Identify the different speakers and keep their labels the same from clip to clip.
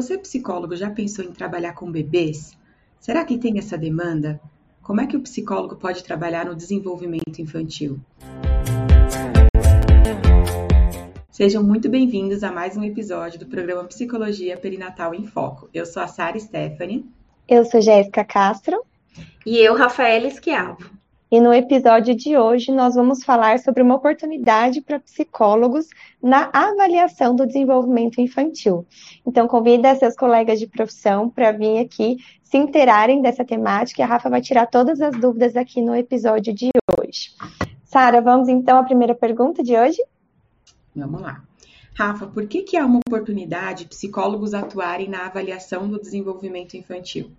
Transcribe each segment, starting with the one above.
Speaker 1: Você, psicólogo, já pensou em trabalhar com bebês? Será que tem essa demanda? Como é que o psicólogo pode trabalhar no desenvolvimento infantil? Sejam muito bem-vindos a mais um episódio do programa Psicologia Perinatal em Foco. Eu sou a Sara Stephanie.
Speaker 2: Eu sou Jéssica Castro.
Speaker 3: E eu, Rafaela Esquiavo.
Speaker 2: E no episódio de hoje nós vamos falar sobre uma oportunidade para psicólogos na avaliação do desenvolvimento infantil. Então convida seus colegas de profissão para vir aqui se interarem dessa temática e a Rafa vai tirar todas as dúvidas aqui no episódio de hoje. Sara, vamos então à primeira pergunta de hoje?
Speaker 1: Vamos lá. Rafa, por que, que é uma oportunidade psicólogos atuarem na avaliação do desenvolvimento infantil?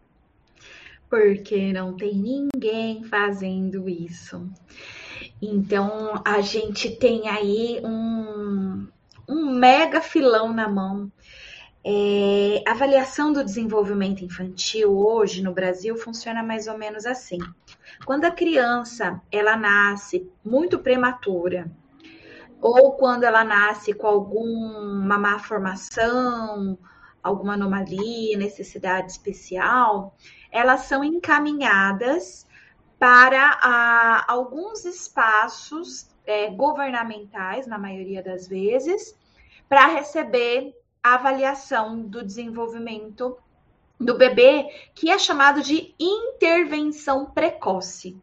Speaker 3: Porque não tem ninguém fazendo isso. Então a gente tem aí um, um mega filão na mão. É, avaliação do desenvolvimento infantil hoje no Brasil funciona mais ou menos assim. Quando a criança ela nasce muito prematura, ou quando ela nasce com alguma má formação, alguma anomalia, necessidade especial, elas são encaminhadas para ah, alguns espaços é, governamentais, na maioria das vezes, para receber a avaliação do desenvolvimento do bebê, que é chamado de intervenção precoce,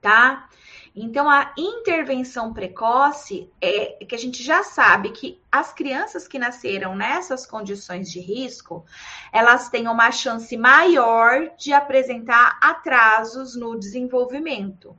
Speaker 3: tá? Então, a intervenção precoce é que a gente já sabe que as crianças que nasceram nessas condições de risco, elas têm uma chance maior de apresentar atrasos no desenvolvimento.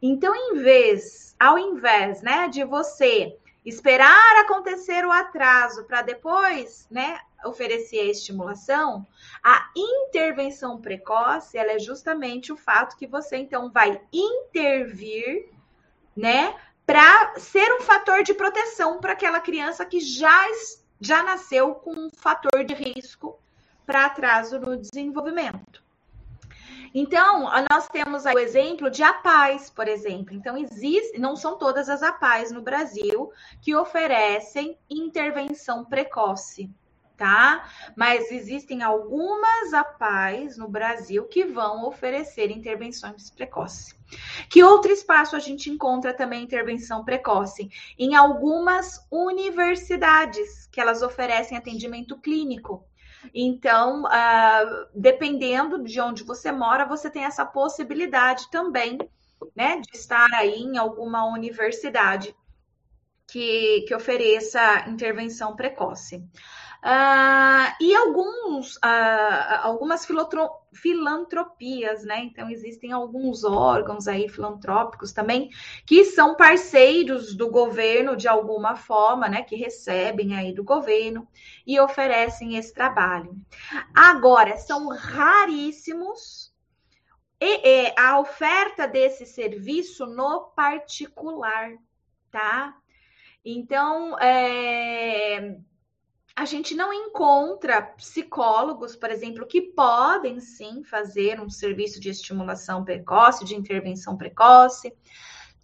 Speaker 3: Então, em vez, ao invés, né, de você esperar acontecer o atraso para depois, né, oferecer a estimulação, a intervenção precoce, ela é justamente o fato que você então vai intervir, né, para ser um fator de proteção para aquela criança que já já nasceu com um fator de risco para atraso no desenvolvimento. Então, nós temos aí o exemplo de APAES, por exemplo. Então, existe, não são todas as APAES no Brasil que oferecem intervenção precoce tá? Mas existem algumas APAES no Brasil que vão oferecer intervenções precoces. Que outro espaço a gente encontra também intervenção precoce? Em algumas universidades, que elas oferecem atendimento clínico. Então, uh, dependendo de onde você mora, você tem essa possibilidade também, né, de estar aí em alguma universidade que, que ofereça intervenção precoce. Uh, e alguns, uh, algumas filantropias, né? Então, existem alguns órgãos aí filantrópicos também que são parceiros do governo de alguma forma, né? Que recebem aí do governo e oferecem esse trabalho. Agora, são raríssimos e, e, a oferta desse serviço no particular, tá? Então, é a gente não encontra psicólogos, por exemplo, que podem sim fazer um serviço de estimulação precoce, de intervenção precoce,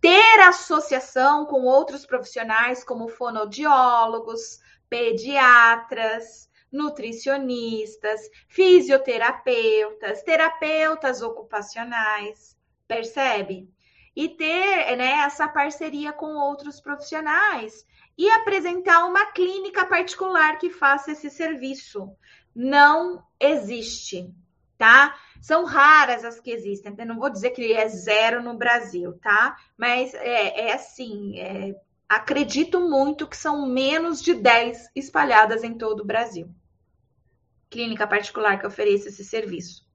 Speaker 3: ter associação com outros profissionais, como fonoaudiólogos, pediatras, nutricionistas, fisioterapeutas, terapeutas ocupacionais, percebe? E ter né, essa parceria com outros profissionais e apresentar uma clínica particular que faça esse serviço. Não existe, tá? São raras as que existem. Eu não vou dizer que é zero no Brasil, tá? Mas é, é assim, é, acredito muito que são menos de 10 espalhadas em todo o Brasil. Clínica particular que ofereça esse serviço.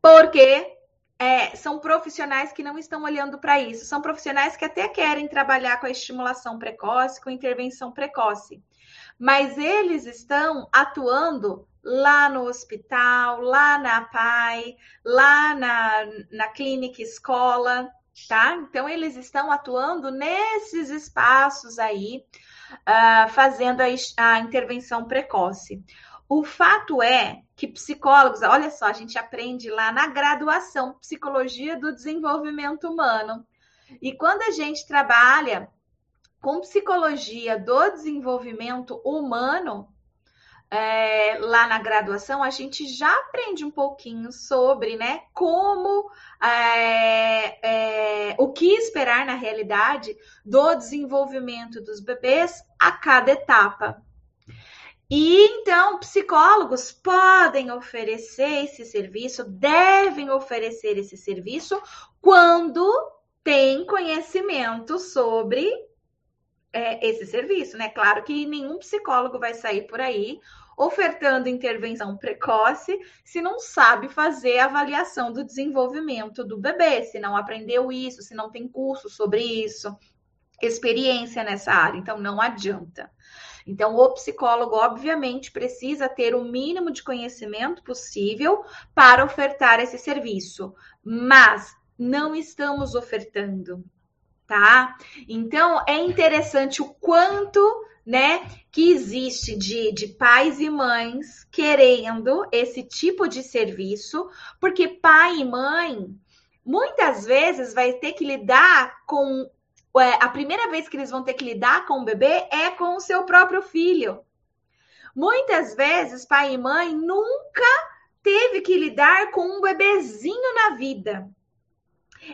Speaker 3: Porque é, são profissionais que não estão olhando para isso. São profissionais que até querem trabalhar com a estimulação precoce, com intervenção precoce, mas eles estão atuando lá no hospital, lá na PAI, lá na, na clínica escola, tá? Então, eles estão atuando nesses espaços aí, uh, fazendo a, a intervenção precoce. O fato é que psicólogos, olha só, a gente aprende lá na graduação Psicologia do Desenvolvimento Humano. E quando a gente trabalha com psicologia do desenvolvimento humano, é, lá na graduação, a gente já aprende um pouquinho sobre, né, como é, é, o que esperar na realidade do desenvolvimento dos bebês a cada etapa. E então, psicólogos podem oferecer esse serviço, devem oferecer esse serviço quando tem conhecimento sobre é, esse serviço, né? Claro que nenhum psicólogo vai sair por aí ofertando intervenção precoce se não sabe fazer avaliação do desenvolvimento do bebê, se não aprendeu isso, se não tem curso sobre isso, experiência nessa área. Então, não adianta. Então, o psicólogo, obviamente, precisa ter o mínimo de conhecimento possível para ofertar esse serviço, mas não estamos ofertando tá? Então é interessante o quanto, né, que existe de, de pais e mães querendo esse tipo de serviço, porque pai e mãe muitas vezes vai ter que lidar com a primeira vez que eles vão ter que lidar com o bebê é com o seu próprio filho. Muitas vezes pai e mãe nunca teve que lidar com um bebezinho na vida.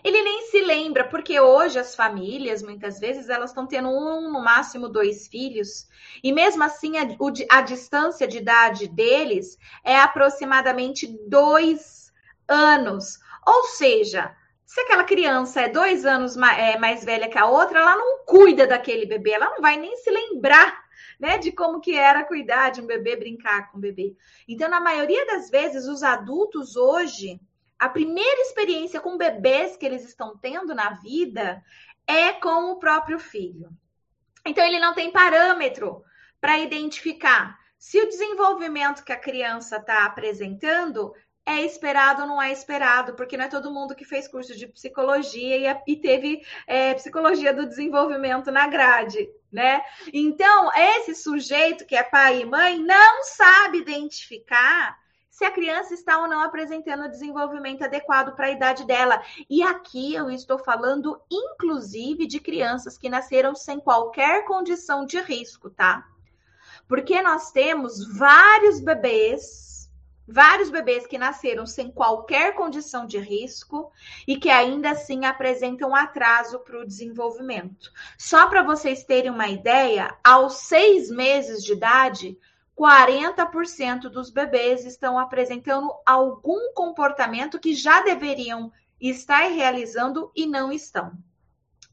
Speaker 3: Ele nem se lembra, porque hoje as famílias, muitas vezes, elas estão tendo um, no máximo dois filhos, e mesmo assim a, a distância de idade deles é aproximadamente dois anos. Ou seja, se aquela criança é dois anos mais, é, mais velha que a outra, ela não cuida daquele bebê, ela não vai nem se lembrar né, de como que era cuidar de um bebê, brincar com o bebê. Então, na maioria das vezes, os adultos hoje a primeira experiência com bebês que eles estão tendo na vida é com o próprio filho. Então, ele não tem parâmetro para identificar se o desenvolvimento que a criança está apresentando é esperado ou não é esperado, porque não é todo mundo que fez curso de psicologia e, teve é, psicologia do desenvolvimento na grade, né? Então, esse sujeito que é pai e mãe não sabe identificar se a criança está ou não apresentando desenvolvimento adequado para a idade dela. E aqui eu estou falando, inclusive, de crianças que nasceram sem qualquer condição de risco, tá? Porque nós temos vários bebês, vários bebês que nasceram sem qualquer condição de risco e que ainda assim apresentam atraso para o desenvolvimento. Só para vocês terem uma ideia, aos seis meses de idade, 40% dos bebês estão apresentando algum comportamento que já deveriam estar realizando e não estão.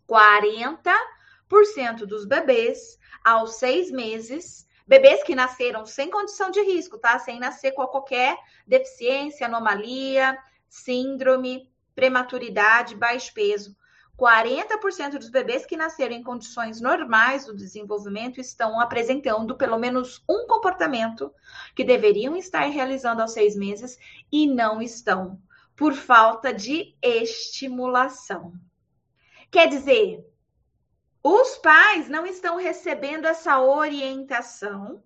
Speaker 3: 40% dos bebês aos seis meses, bebês que nasceram sem condição de risco, tá? Sem nascer com qualquer deficiência, anomalia, síndrome, prematuridade, baixo peso. 40% dos bebês que nasceram em condições normais do desenvolvimento estão apresentando pelo menos um comportamento que deveriam estar realizando aos seis meses e não estão, por falta de estimulação. Quer dizer, os pais não estão recebendo essa orientação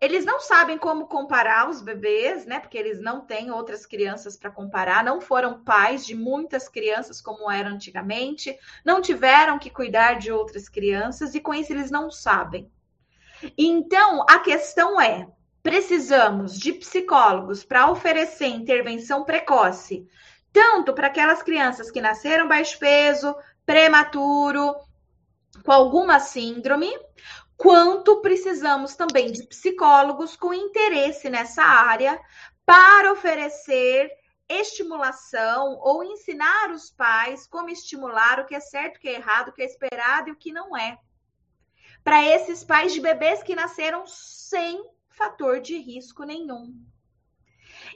Speaker 3: eles não sabem como comparar os bebês, né? Porque eles não têm outras crianças para comparar, não foram pais de muitas crianças como era antigamente, não tiveram que cuidar de outras crianças e com isso eles não sabem. Então, a questão é: precisamos de psicólogos para oferecer intervenção precoce, tanto para aquelas crianças que nasceram baixo peso, prematuro, com alguma síndrome, quanto precisamos também de psicólogos com interesse nessa área para oferecer estimulação ou ensinar os pais como estimular o que é certo, o que é errado, o que é esperado e o que não é. Para esses pais de bebês que nasceram sem fator de risco nenhum.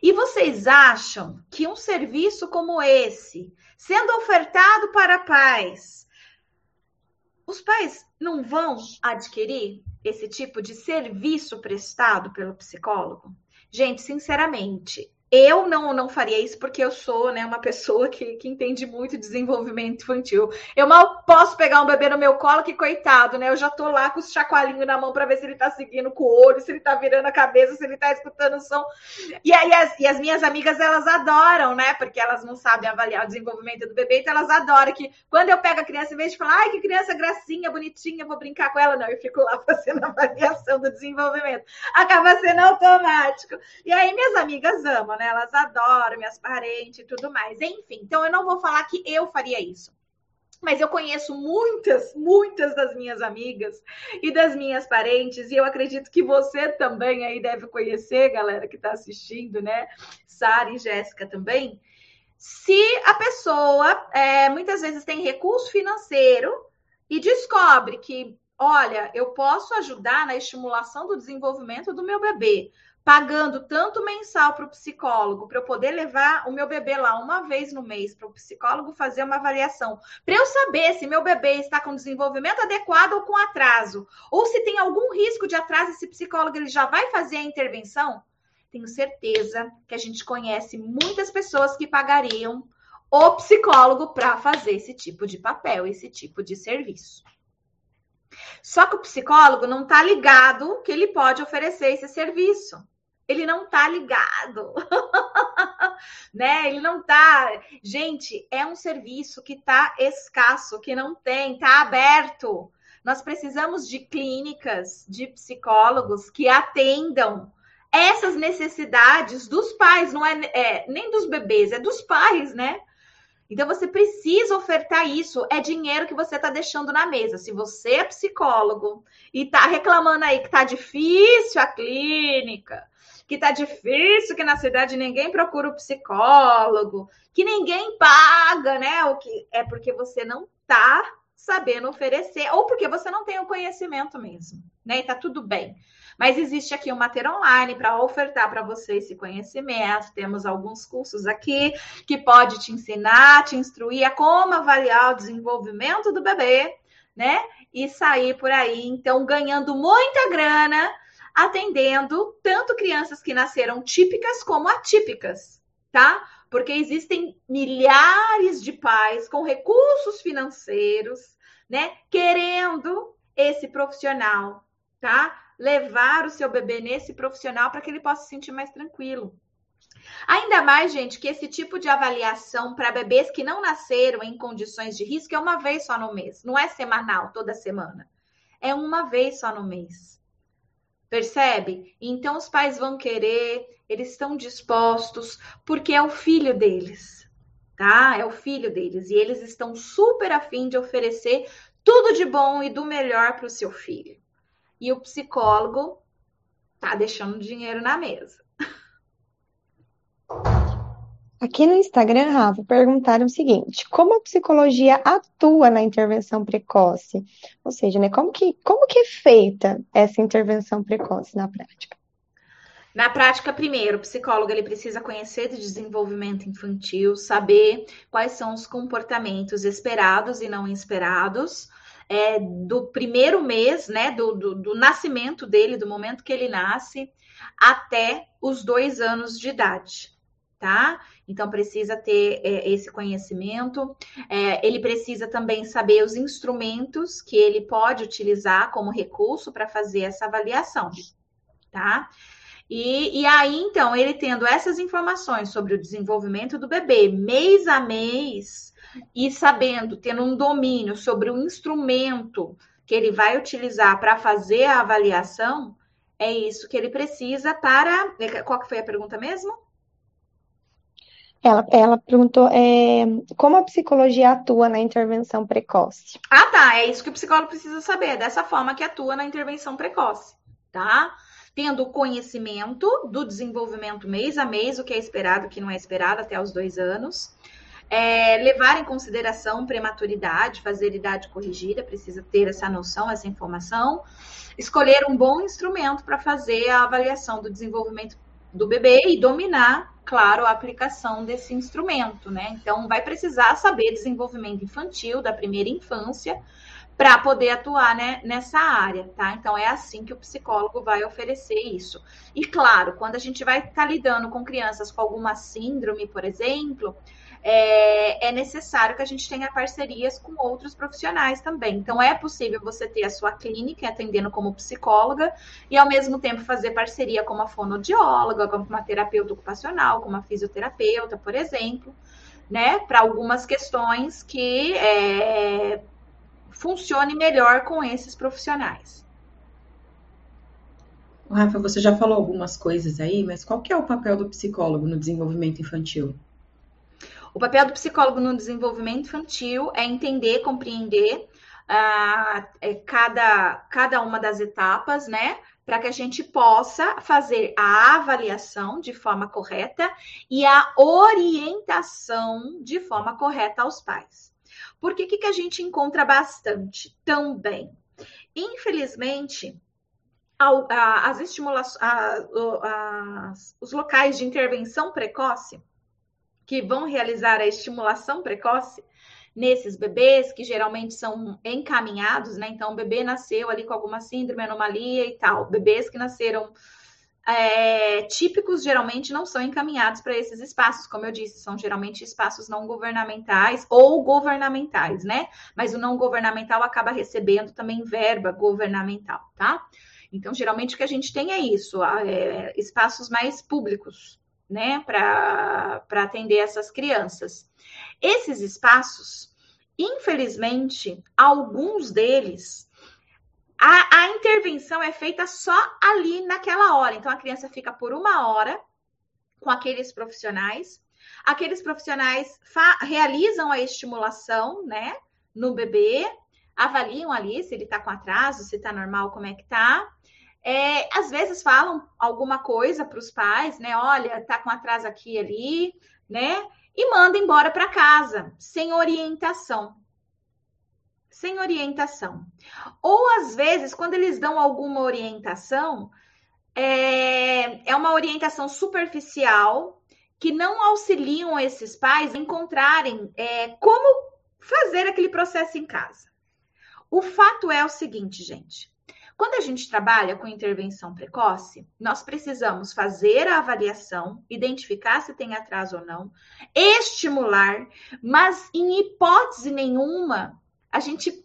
Speaker 3: E vocês acham que um serviço como esse, sendo ofertado para pais, os pais não vão adquirir esse tipo de serviço prestado pelo psicólogo? Gente, sinceramente, eu não, não faria isso porque eu sou né, uma pessoa que, que entende muito desenvolvimento infantil. Eu mal posso pegar um bebê no meu colo, que coitado, né? Eu já tô lá com os chacoalhinhos na mão para ver se ele tá seguindo com o olho, se ele tá virando a cabeça, se ele tá escutando o som. E aí as, e as minhas amigas, elas adoram, né? Porque elas não sabem avaliar o desenvolvimento do bebê, então elas adoram que quando eu pego a criança, em vez de falar, ai, que criança gracinha, bonitinha, vou brincar com ela, não, eu fico lá fazendo avaliação do desenvolvimento. Acaba sendo automático. E aí minhas amigas amam, né? Elas adoram, minhas parentes e tudo mais. Enfim, então eu não vou falar que eu faria isso. Mas eu conheço muitas, muitas das minhas amigas e das minhas parentes, e eu acredito que você também aí deve conhecer, galera que está assistindo, né? Sara e Jéssica também. Se a pessoa é, muitas vezes tem recurso financeiro e descobre que, olha, eu posso ajudar na estimulação do desenvolvimento do meu bebê, pagando tanto mensal para o psicólogo, para eu poder levar o meu bebê lá uma vez no mês para o psicólogo fazer uma avaliação, para eu saber se meu bebê está com desenvolvimento adequado ou com atraso, ou se tem algum risco de atraso, esse psicólogo ele já vai fazer a intervenção. Tenho certeza que a gente conhece muitas pessoas que pagariam o psicólogo para fazer esse tipo de papel, esse tipo de serviço. Só que o psicólogo não está ligado que ele pode oferecer esse serviço. Ele não está ligado, né? Ele não está. Gente, é um serviço que está escasso, que não tem, está aberto. Nós precisamos de clínicas, de psicólogos que atendam essas necessidades dos pais, não é, é nem dos bebês, é dos pais, né? Então você precisa ofertar isso. É dinheiro que você está deixando na mesa. Se você é psicólogo e está reclamando aí que está difícil a clínica, que está difícil, que na cidade ninguém procura o psicólogo, que ninguém paga, né? O que é porque você não está sabendo oferecer, ou porque você não tem o conhecimento mesmo, né? E tá tudo bem. Mas existe aqui uma ter online para ofertar para você esse conhecimento. Temos alguns cursos aqui que pode te ensinar, te instruir a como avaliar o desenvolvimento do bebê, né? E sair por aí, então, ganhando muita grana, atendendo tanto crianças que nasceram típicas como atípicas, tá? Porque existem milhares de pais com recursos financeiros, né, querendo esse profissional, tá? levar o seu bebê nesse profissional para que ele possa se sentir mais tranquilo. Ainda mais, gente, que esse tipo de avaliação para bebês que não nasceram em condições de risco é uma vez só no mês, não é semanal, toda semana. É uma vez só no mês. Percebe? Então os pais vão querer, eles estão dispostos, porque é o filho deles, tá? É o filho deles e eles estão super afim de oferecer tudo de bom e do melhor para o seu filho e o psicólogo tá deixando dinheiro na mesa.
Speaker 2: Aqui no Instagram, Rafa, perguntaram o seguinte: como a psicologia atua na intervenção precoce? Ou seja, né, como, que, como que é feita essa intervenção precoce na prática?
Speaker 3: Na prática, primeiro, o psicólogo ele precisa conhecer de desenvolvimento infantil, saber quais são os comportamentos esperados e não esperados, é, do primeiro mês, né, do, do, do, nascimento dele, do momento que ele nasce, até os dois anos de idade, tá? Então precisa ter é, esse conhecimento. É, ele precisa também saber os instrumentos que ele pode utilizar como recurso para fazer essa avaliação, tá? E, e, aí, então, ele tendo essas informações sobre o desenvolvimento do bebê mês a mês, e sabendo, tendo um domínio sobre o instrumento que ele vai utilizar para fazer a avaliação, é isso que ele precisa para. Qual que foi a pergunta mesmo?
Speaker 2: Ela, ela perguntou é, como a psicologia atua na intervenção precoce.
Speaker 3: Ah, tá. É isso que o psicólogo precisa saber. É dessa forma que atua na intervenção precoce, tá? Tendo conhecimento do desenvolvimento mês a mês, o que é esperado, o que não é esperado até os dois anos é, levar em consideração prematuridade, fazer idade corrigida, precisa ter essa noção, essa informação. Escolher um bom instrumento para fazer a avaliação do desenvolvimento do bebê e dominar, claro, a aplicação desse instrumento, né? Então, vai precisar saber desenvolvimento infantil, da primeira infância, para poder atuar né, nessa área, tá? Então é assim que o psicólogo vai oferecer isso. E claro, quando a gente vai estar tá lidando com crianças com alguma síndrome, por exemplo, é, é, necessário que a gente tenha parcerias com outros profissionais também. Então, é possível você ter a sua clínica atendendo como psicóloga e, ao mesmo tempo, fazer parceria com uma fonoaudióloga, com uma terapeuta ocupacional, com uma fisioterapeuta, por exemplo, né, para algumas questões que é, funcione melhor com esses profissionais.
Speaker 1: Rafa, você já falou algumas coisas aí, mas qual que é o papel do psicólogo no desenvolvimento infantil?
Speaker 3: O papel do psicólogo no desenvolvimento infantil é entender, compreender uh, cada, cada uma das etapas, né? Para que a gente possa fazer a avaliação de forma correta e a orientação de forma correta aos pais. Porque que, que a gente encontra bastante também? Infelizmente, as estimulações, os locais de intervenção precoce que vão realizar a estimulação precoce nesses bebês que geralmente são encaminhados, né? Então, o bebê nasceu ali com alguma síndrome, anomalia e tal. Bebês que nasceram é, típicos geralmente não são encaminhados para esses espaços, como eu disse, são geralmente espaços não governamentais ou governamentais, né? Mas o não governamental acaba recebendo também verba governamental, tá? Então, geralmente o que a gente tem é isso, é, espaços mais públicos, né, para atender essas crianças. Esses espaços, infelizmente, alguns deles, a, a intervenção é feita só ali naquela hora. Então, a criança fica por uma hora com aqueles profissionais. Aqueles profissionais realizam a estimulação, né, no bebê, avaliam ali se ele está com atraso, se está normal, como é que tá. É, às vezes falam alguma coisa para os pais, né? Olha, tá com atraso aqui ali, né? E manda embora para casa, sem orientação. Sem orientação. Ou às vezes, quando eles dão alguma orientação, é, é uma orientação superficial que não auxiliam esses pais a encontrarem é, como fazer aquele processo em casa. O fato é o seguinte, gente. Quando a gente trabalha com intervenção precoce, nós precisamos fazer a avaliação, identificar se tem atraso ou não, estimular, mas em hipótese nenhuma a gente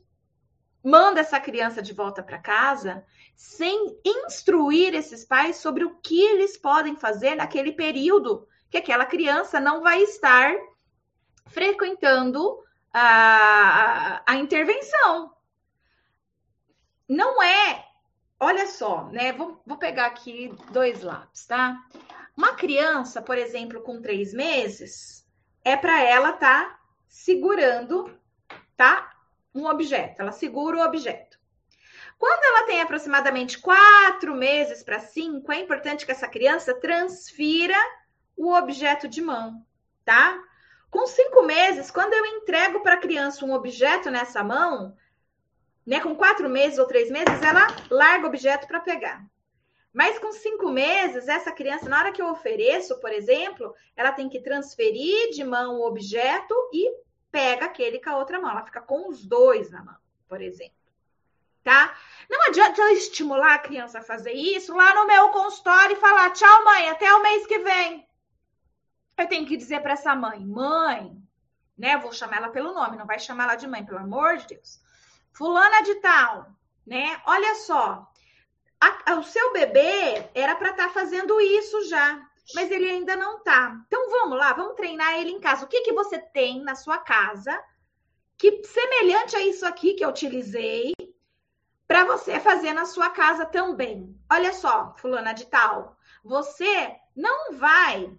Speaker 3: manda essa criança de volta para casa sem instruir esses pais sobre o que eles podem fazer naquele período que aquela criança não vai estar frequentando a, a, a intervenção não é. Olha só, né? Vou, vou pegar aqui dois lápis, tá? Uma criança, por exemplo, com três meses, é para ela tá segurando, tá? Um objeto. Ela segura o objeto. Quando ela tem aproximadamente quatro meses para cinco, é importante que essa criança transfira o objeto de mão, tá? Com cinco meses, quando eu entrego para a criança um objeto nessa mão, né, com quatro meses ou três meses, ela larga o objeto para pegar. Mas com cinco meses, essa criança, na hora que eu ofereço, por exemplo, ela tem que transferir de mão o objeto e pega aquele com a outra mão. Ela fica com os dois na mão, por exemplo. Tá? Não adianta eu estimular a criança a fazer isso lá no meu consultório e falar: tchau, mãe, até o mês que vem. Eu tenho que dizer para essa mãe: mãe, né? Vou chamar ela pelo nome, não vai chamar ela de mãe, pelo amor de Deus. Fulana de tal, né? Olha só, a, o seu bebê era para estar tá fazendo isso já, mas ele ainda não tá. Então vamos lá, vamos treinar ele em casa. O que que você tem na sua casa que semelhante a isso aqui que eu utilizei para você fazer na sua casa também? Olha só, fulana de tal, você não vai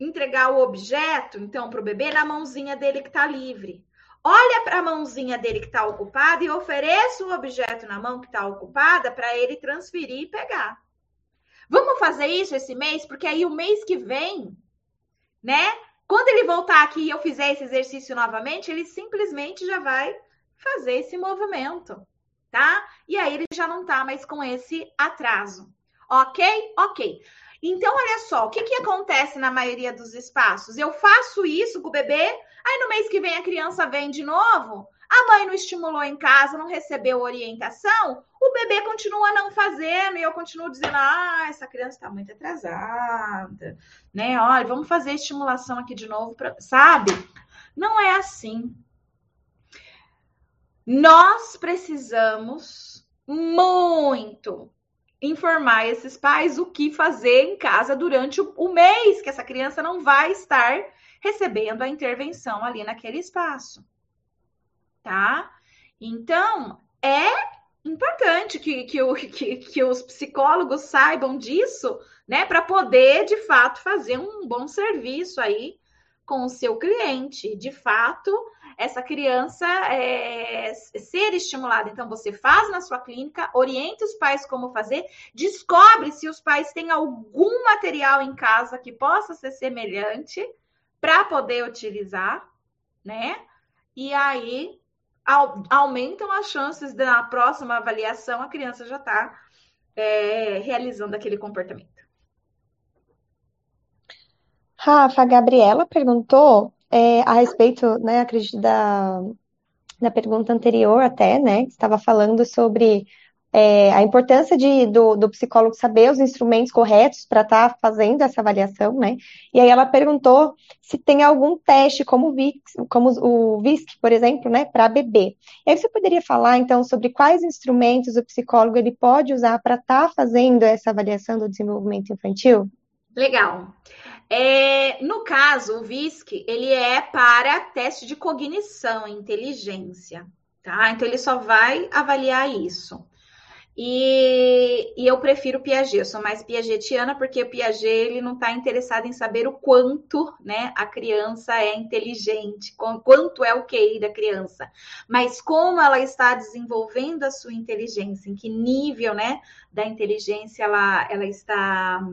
Speaker 3: entregar o objeto então para o bebê na mãozinha dele que está livre olha para a mãozinha dele que está ocupada e ofereça o objeto na mão que está ocupada para ele transferir e pegar. Vamos fazer isso esse mês, porque aí o mês que vem, né? Quando ele voltar aqui e eu fizer esse exercício novamente, ele simplesmente já vai fazer esse movimento, tá? E aí ele já não tá mais com esse atraso. Ok? Ok. Então, olha só, o que, que acontece na maioria dos espaços? Eu faço isso com o bebê, aí no mês que vem a criança vem de novo, A mãe não estimulou em casa, não recebeu orientação, o bebê continua não fazendo e eu continuo dizendo: ah, essa criança está muito atrasada, né? Olha, vamos fazer estimulação aqui de novo, pra... sabe? Não é assim. Nós precisamos muito informar esses pais o que fazer em casa durante o, mês que essa criança não vai estar recebendo a intervenção ali naquele espaço. Tá? Então, é importante que, que, o, que, que os psicólogos saibam disso, né? Para poder, de fato, fazer um bom serviço aí com o seu cliente. De fato, essa criança é, ser estimulada. Então, você faz na sua clínica, oriente os pais como fazer, descobre se os pais têm algum material em casa que possa ser semelhante para poder utilizar, né? E aí aumentam as chances de na próxima avaliação a criança já está é, realizando aquele comportamento.
Speaker 2: Rafa, a Gabriela perguntou é, a respeito, né, acredito, da, da pergunta anterior até, né, que estava falando sobre é, a importância de, do, do, psicólogo saber os instrumentos corretos para estar tá fazendo essa avaliação, né? E aí ela perguntou se tem algum teste, como o VISC, como o VISC, por exemplo, né, para bebê. E aí você poderia falar, então, sobre quais instrumentos o psicólogo ele pode usar para estar tá fazendo essa avaliação do desenvolvimento infantil?
Speaker 3: Legal. É, no caso, o VISC, ele é para teste de cognição, inteligência, tá? Então, ele só vai avaliar isso. E, e, eu prefiro Piaget, eu sou mais piagetiana, porque o Piaget ele não está interessado em saber o quanto né, a criança é inteligente, quanto é o QI da criança, mas como ela está desenvolvendo a sua inteligência, em que nível né, da inteligência ela, ela está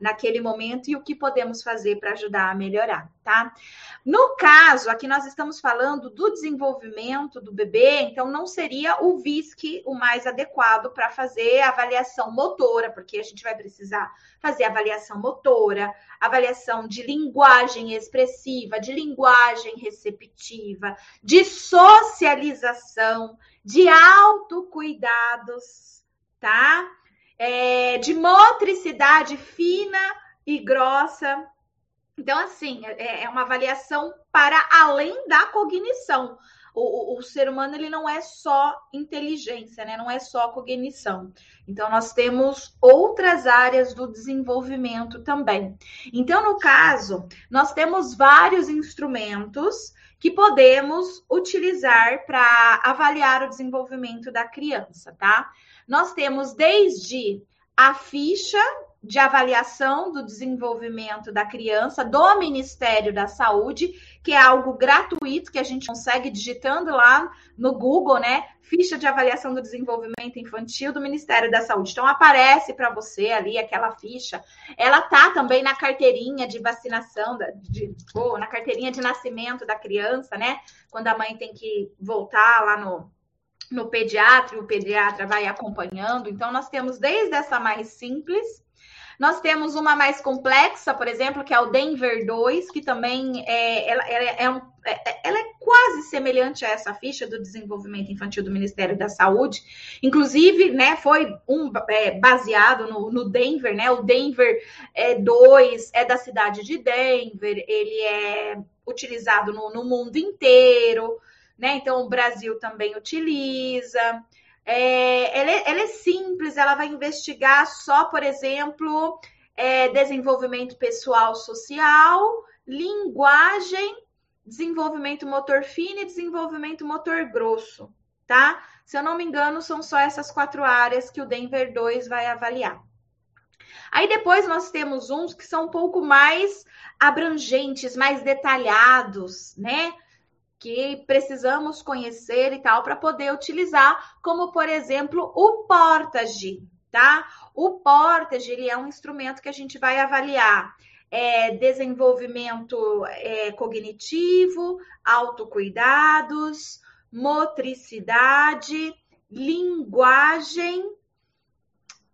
Speaker 3: naquele momento e o que podemos fazer para ajudar a melhorar, tá? No caso, aqui nós estamos falando do desenvolvimento do bebê, então não seria o VISC o mais adequado para fazer a avaliação motora, porque a gente vai precisar fazer avaliação motora, avaliação de linguagem expressiva, de linguagem receptiva, de socialização, de autocuidados, tá? É, de motricidade fina e grossa. Então, assim, é, é uma avaliação para além da cognição. O, o, o, ser humano ele não é só inteligência, né? Não é só cognição. Então nós temos outras áreas do desenvolvimento também. Então no caso nós temos vários instrumentos que podemos utilizar para avaliar o desenvolvimento da criança, tá? Nós temos desde a ficha de avaliação do desenvolvimento da criança do Ministério da Saúde, que é algo gratuito que a gente consegue digitando lá no Google, né? Ficha de avaliação do desenvolvimento infantil do Ministério da Saúde. Então aparece para você ali aquela ficha. Ela tá também na carteirinha de vacinação, de, ou na carteirinha de nascimento da criança, né? Quando a mãe tem que voltar lá no no pediatra, o pediatra vai acompanhando. Então, nós temos desde essa mais simples, nós temos uma mais complexa, por exemplo, que é o Denver 2, que também é, ela, ela é, um, é, ela é quase semelhante a essa ficha do desenvolvimento infantil do Ministério da Saúde. Inclusive, né, foi um é, baseado no, no, Denver, né? O Denver 2 é, é da cidade de Denver, ele é utilizado no, no mundo inteiro né? Então o Brasil também utiliza. É, ela, é, ela, é, simples, ela vai investigar só, por exemplo, é, desenvolvimento pessoal social, linguagem, desenvolvimento motor fino e desenvolvimento motor grosso, tá? Se eu não me engano, são só essas quatro áreas que o Denver 2 vai avaliar. Aí depois nós temos uns que são um pouco mais abrangentes, mais detalhados, né? Que precisamos conhecer e tal para poder utilizar, como por exemplo o Portage, tá? O Portage ele é um instrumento que a gente vai avaliar é, desenvolvimento é, cognitivo, autocuidados, motricidade, linguagem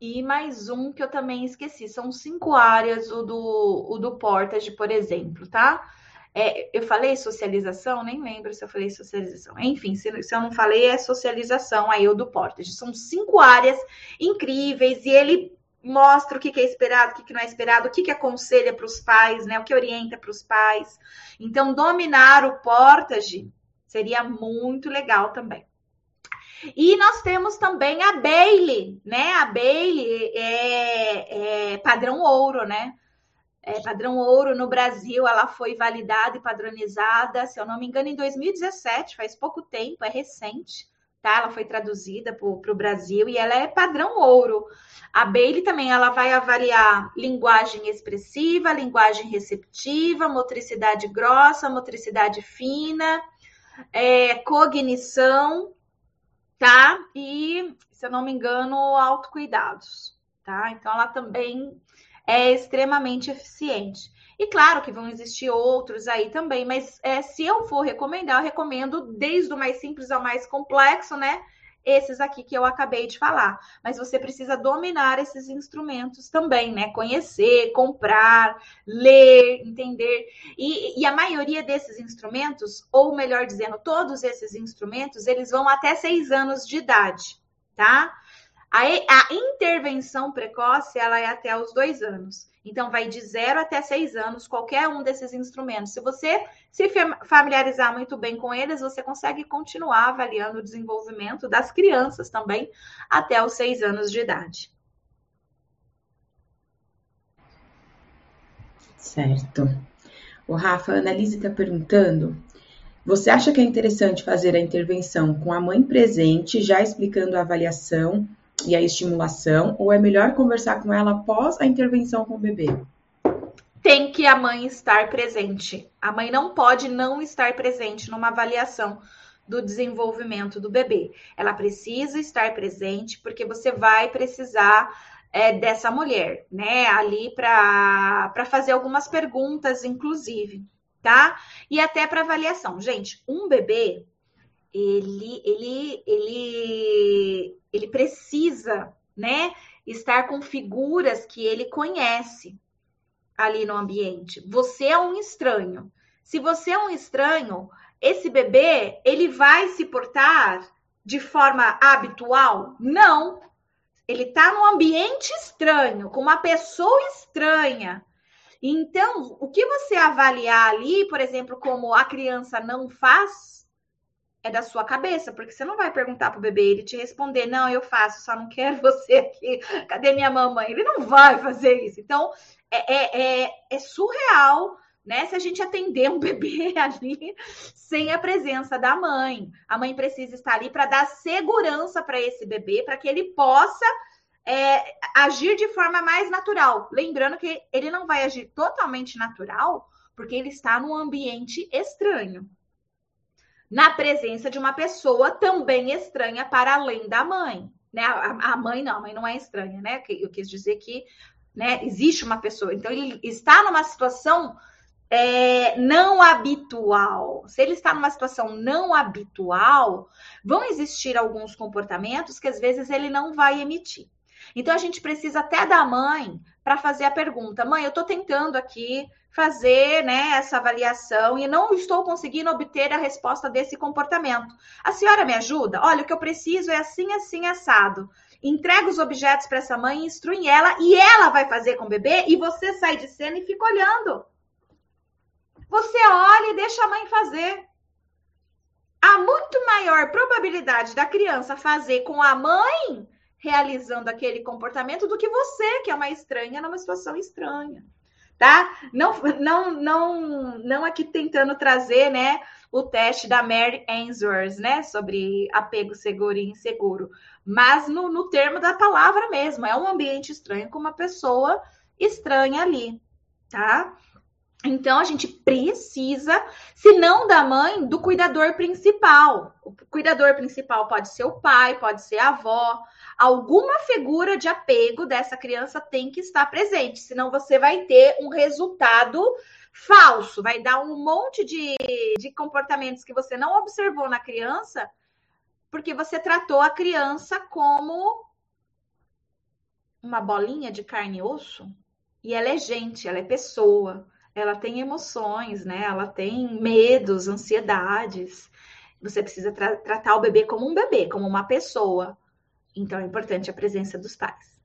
Speaker 3: e mais um que eu também esqueci. São cinco áreas o do, o do Portage, por exemplo, tá? É, eu falei socialização? Nem lembro se eu falei socialização. Enfim, se, se eu não falei, é socialização aí o do Portage. São cinco áreas incríveis e ele mostra o que, é esperado, o que, que não é esperado, o que, que aconselha para os pais, né? O que orienta para os pais. Então, dominar o Portage seria muito legal também. E nós temos também a Bailey, né? A Bailey é, é padrão ouro, né? É padrão ouro no Brasil, ela foi validada e padronizada, se eu não me engano, em 2017, faz pouco tempo, é recente, tá? Ela foi traduzida para o Brasil e ela é padrão ouro. A Bailey também ela vai avaliar linguagem expressiva, linguagem receptiva, motricidade grossa, motricidade fina, é, cognição, tá? E, se eu não me engano, autocuidados, tá? Então, ela também é extremamente eficiente. E claro que vão existir outros aí também, mas é, se eu for recomendar, eu recomendo desde o mais simples ao mais complexo, né? esses aqui que eu acabei de falar. Mas você precisa dominar esses instrumentos também, né? Conhecer, comprar, ler, entender. E, e, a maioria desses instrumentos, ou melhor dizendo, todos esses instrumentos, eles vão até seis anos de idade, tá? A, a intervenção precoce, ela é até os dois anos. Então, vai de zero até seis anos, qualquer um desses instrumentos. Se você se familiarizar muito bem com eles, você consegue continuar avaliando o desenvolvimento das crianças também até os seis anos de idade.
Speaker 1: Certo. O Rafa, a Annalise está perguntando: você acha que é interessante fazer a intervenção com a mãe presente, já explicando a avaliação e a estimulação, ou é melhor conversar com ela após a intervenção com o bebê?
Speaker 3: Tem que a mãe estar presente. A mãe não pode não estar presente numa avaliação do desenvolvimento do bebê. Ela precisa estar presente porque você vai precisar é, dessa mulher, né? Ali para fazer algumas perguntas, inclusive, tá? E até para avaliação. Gente, um bebê ele, ele, ele, ele precisa, né, estar com figuras que ele conhece ali no ambiente. Você é um estranho. Se você é um estranho, esse bebê, ele vai se portar de forma habitual? Não. Ele está num ambiente estranho, com uma pessoa estranha. Então, o que você avaliar ali, por exemplo, como a criança não faz, é da sua cabeça, porque você não vai perguntar pro bebê ele te responder, não, eu faço, só não quero você aqui, cadê minha mamãe? Ele não vai fazer isso. Então, é, é, é, é surreal, né? Se a gente atender um bebê ali sem a presença da mãe. A mãe precisa estar ali para dar segurança para esse bebê, para que ele possa é, agir de forma mais natural. Lembrando que ele não vai agir totalmente natural, porque ele está num ambiente estranho na presença de uma pessoa também estranha para além da mãe. Né? A, a mãe não, a mãe não é estranha, né? Eu quis dizer que né, existe uma pessoa. Então, ele está numa situação é, não habitual. Se ele está numa situação não habitual, vão existir alguns comportamentos que às vezes ele não vai emitir. Então a gente precisa até da mãe para fazer a pergunta: mãe, eu estou tentando aqui fazer né, essa avaliação e não estou conseguindo obter a resposta desse comportamento. A senhora me ajuda? Olha, o que eu preciso é assim, assim, assado. Entrega os objetos para essa mãe, instrui ela e ela vai fazer com o bebê e você sai de cena e fica olhando. Você olha e deixa a mãe fazer. Há muito maior probabilidade da criança fazer com a mãe realizando aquele comportamento do que você, que é uma estranha numa situação estranha tá? Não, não, não, não aqui tentando trazer, né, o teste da Mary Ainsworth, né, sobre apego seguro e inseguro, mas no, no termo da palavra mesmo, é um ambiente estranho com uma pessoa estranha ali, tá? Então a gente precisa, se não da mãe, do cuidador principal. O cuidador principal pode ser o pai, pode ser a avó. Alguma figura de apego dessa criança tem que estar presente, senão você vai ter um resultado falso, vai dar um monte de, de comportamentos que você não observou na criança, porque você tratou a criança como uma bolinha de carne e osso. E ela é gente, ela é pessoa ela tem emoções, né? Ela tem medos, ansiedades. Você precisa tra tratar o bebê como um bebê, como uma pessoa. Então é importante a presença dos pais.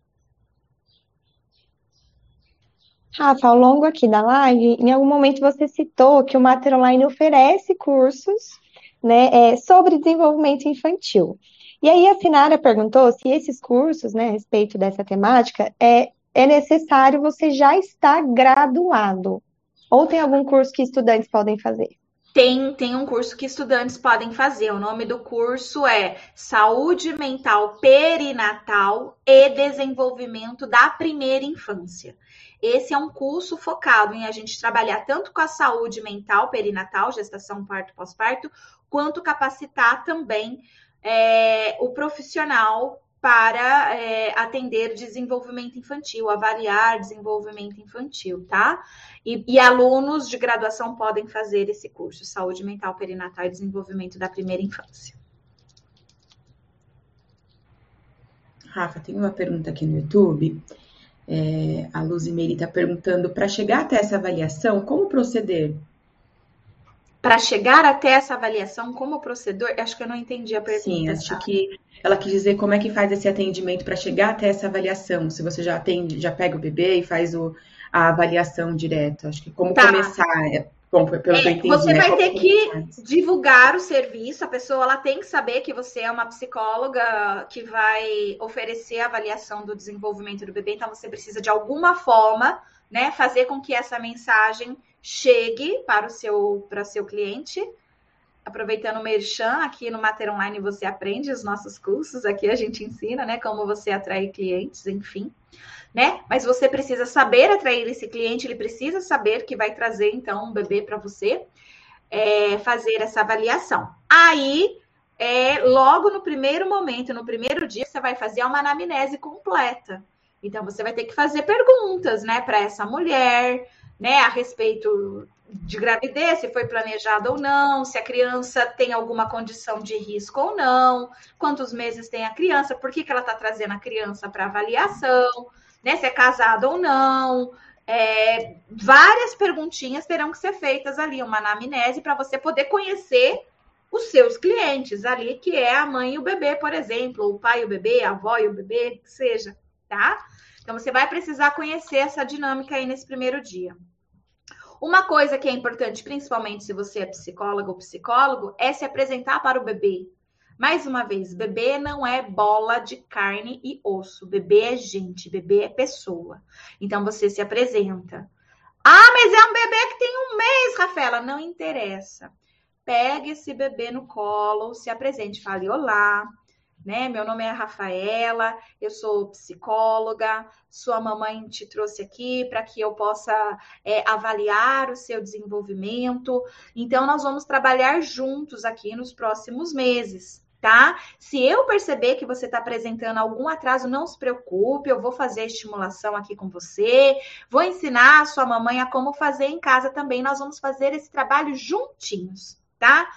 Speaker 2: Rafa, ao longo aqui da live, em algum momento você citou que o Mater Online oferece cursos né, é, sobre desenvolvimento infantil. E aí a Sinara perguntou se esses cursos, né, a respeito dessa temática, é, é necessário você já estar graduado. Ou tem algum curso que estudantes podem fazer?
Speaker 3: Tem, tem um curso que estudantes podem fazer. O nome do curso é Saúde Mental Perinatal e Desenvolvimento da Primeira Infância. Esse é um curso focado em a gente trabalhar tanto com a saúde mental perinatal, gestação, parto, pós-parto, quanto capacitar também é, o profissional para é, atender desenvolvimento infantil, avaliar desenvolvimento infantil, tá? E, e, alunos de graduação podem fazer esse curso, Saúde Mental Perinatal e Desenvolvimento da Primeira Infância.
Speaker 1: Rafa, tem uma pergunta aqui no YouTube. É, a Luzimeri está perguntando, para chegar até essa avaliação, como proceder?
Speaker 3: Para chegar até essa avaliação, como procedor? Acho que eu não entendi a pergunta.
Speaker 1: Sim, acho que ela quis dizer como é que faz esse atendimento para chegar até essa avaliação. Se você já atende, já pega o bebê e faz o, a avaliação direto. Acho que como tá. começar. É, bom, pelo é, que eu entendi,
Speaker 3: você
Speaker 1: né?
Speaker 3: vai ter que divulgar o serviço. A pessoa ela tem que saber que você é uma psicóloga que vai oferecer a avaliação do desenvolvimento do bebê. Então você precisa de alguma forma, né, fazer com que essa mensagem chegue para o seu para seu cliente aproveitando o Merchan, aqui no Mater Online você aprende os nossos cursos, aqui a gente ensina, né, como você atrair clientes, enfim, né? Mas você precisa saber atrair esse cliente, ele precisa saber que vai trazer, então, um bebê para você é, fazer essa avaliação. Aí, é, logo no primeiro momento, no primeiro dia, você vai fazer uma anamnese completa. Então, você vai ter que fazer perguntas, né, para essa mulher, né, a respeito de gravidez, se foi planejada ou não, se a criança tem alguma condição de risco ou não, quantos meses tem a criança, por que, que ela está trazendo a criança para avaliação, né, se é casada ou não. É, várias perguntinhas terão que ser feitas ali, uma anamnese, para você poder conhecer os seus clientes ali, que é a mãe e o bebê, por exemplo, o pai e o bebê, a avó e o bebê, que seja, tá? Então, você vai precisar conhecer essa dinâmica aí nesse primeiro dia. Uma coisa que é importante, principalmente se você é psicóloga ou psicólogo, é se apresentar para o bebê. Mais uma vez, bebê não é bola de carne e osso. Bebê é gente, bebê é pessoa. Então você se apresenta. Ah, mas é um bebê que tem um mês, Rafaela. Não interessa. Pegue esse bebê no colo, se apresente, fale olá né? Meu nome é Rafaela, eu sou psicóloga, sua mamãe te trouxe aqui para que eu possa é, avaliar o seu desenvolvimento. Então, nós vamos trabalhar juntos aqui nos próximos meses. Tá? Se eu perceber que você está apresentando algum atraso, não se preocupe, eu vou fazer a estimulação aqui com você, vou ensinar a sua mamãe a como fazer em casa também. Nós vamos fazer esse trabalho juntinhos, tá?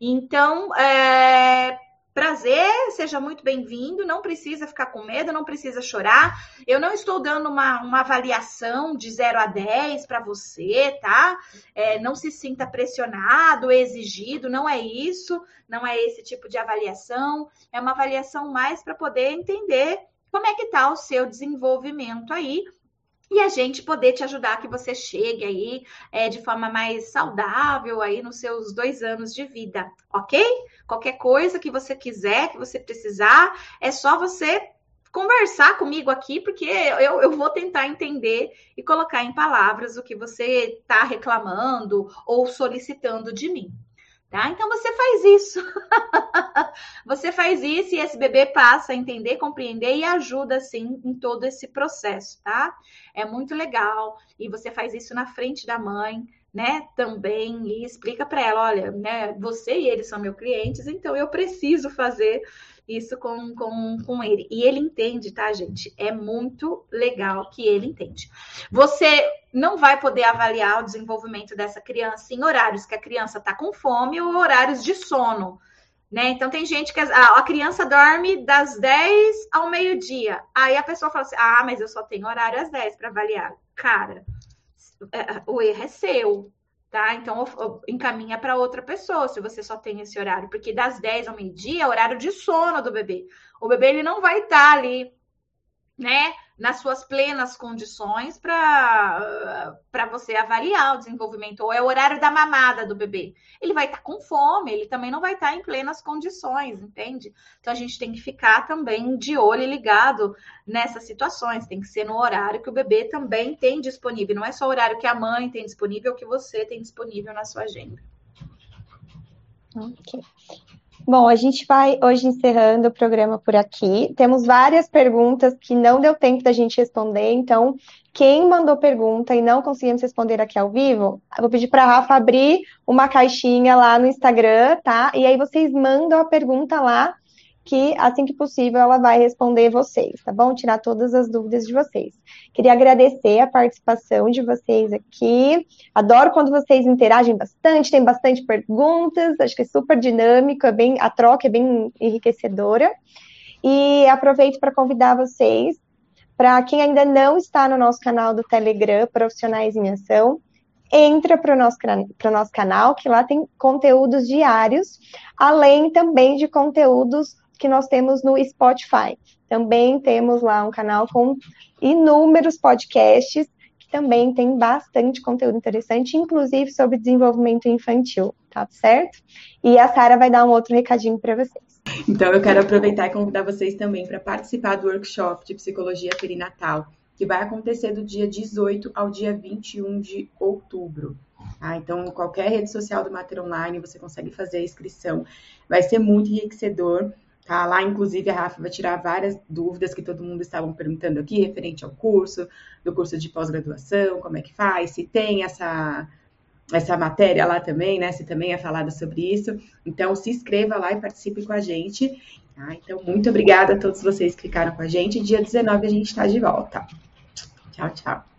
Speaker 3: Então, é, Prazer, seja muito bem-vindo. Não precisa ficar com medo, não precisa chorar. Eu não estou dando uma, uma avaliação de 0 a 10 para você, tá? É, não se sinta pressionado, exigido, não é isso. Não é esse tipo de avaliação. É uma avaliação mais para poder entender como é que está o seu desenvolvimento aí e a gente poder te ajudar que você chegue aí é, de forma mais saudável aí nos seus dois anos de vida, ok? Qualquer coisa que você quiser, que você precisar, é só você conversar comigo aqui, porque eu, eu vou tentar entender e colocar em palavras o que você está reclamando ou solicitando de mim. Tá? Então você faz isso. você faz isso e esse bebê passa a entender, compreender e ajuda assim em todo esse processo, tá? É muito legal. E você faz isso na frente da mãe, né? Também e explica para ela, olha, né, você e ele são meus clientes, então eu preciso fazer isso com, com, com ele. E ele entende, tá, gente? É muito legal que ele entende. Você não vai poder avaliar o desenvolvimento dessa criança em horários que a criança está com fome ou horários de sono. Né? Então tem gente que a, a criança dorme das 10 ao meio-dia. Aí a pessoa fala assim: "Ah, mas eu só tenho horário às 10 para avaliar". Cara, o erro é seu, tá? Então encaminha para outra pessoa se você só tem esse horário, porque das 10 ao meio-dia é horário de sono do bebê. O bebê ele não vai estar tá ali, né? Nas suas plenas condições para você avaliar o desenvolvimento, ou é o horário da mamada do bebê. Ele vai estar tá com fome, ele também não vai estar tá em plenas condições, entende? Então a gente tem que ficar também de olho e ligado nessas situações, tem que ser no horário que o bebê também tem disponível, não é só o horário que a mãe tem disponível, ou que você tem disponível na sua agenda.
Speaker 2: Ok. Bom, a gente vai hoje encerrando o programa por aqui. Temos várias perguntas que não deu tempo da gente responder, então quem mandou pergunta e não conseguimos responder aqui ao vivo, vou pedir para a Rafa abrir uma caixinha lá no Instagram, tá? E aí vocês mandam a pergunta lá que assim que possível ela vai responder vocês, tá bom? Tirar todas as dúvidas de vocês. Queria agradecer a participação de vocês aqui. Adoro quando vocês interagem bastante, tem bastante perguntas, acho que é super dinâmico, é bem, a troca é bem enriquecedora. E aproveito para convidar vocês, para quem ainda não está no nosso canal do Telegram, Profissionais em Ação, entra para o nosso, nosso canal, que lá tem conteúdos diários, além também de conteúdos que nós temos no Spotify. Também temos lá um canal com inúmeros podcasts que também tem bastante conteúdo interessante, inclusive sobre desenvolvimento infantil, tá certo? E a Sara vai dar um outro recadinho para vocês.
Speaker 1: Então, eu quero aproveitar e convidar vocês também para participar do workshop de psicologia perinatal, que vai acontecer do dia 18 ao dia 21 de outubro. Tá? Então, qualquer rede social do Mater Online você consegue fazer a inscrição. Vai ser muito enriquecedor. Tá? Lá, inclusive, a Rafa vai tirar várias dúvidas que todo mundo estava perguntando aqui, referente ao curso, do curso de pós-graduação, como é que faz, se tem essa, essa matéria lá também, né? Se também é falada sobre isso. Então, se inscreva lá e participe com a gente. Tá? Então, muito obrigada a todos vocês que ficaram com a gente. Dia 19 a gente está de volta. Tchau, tchau.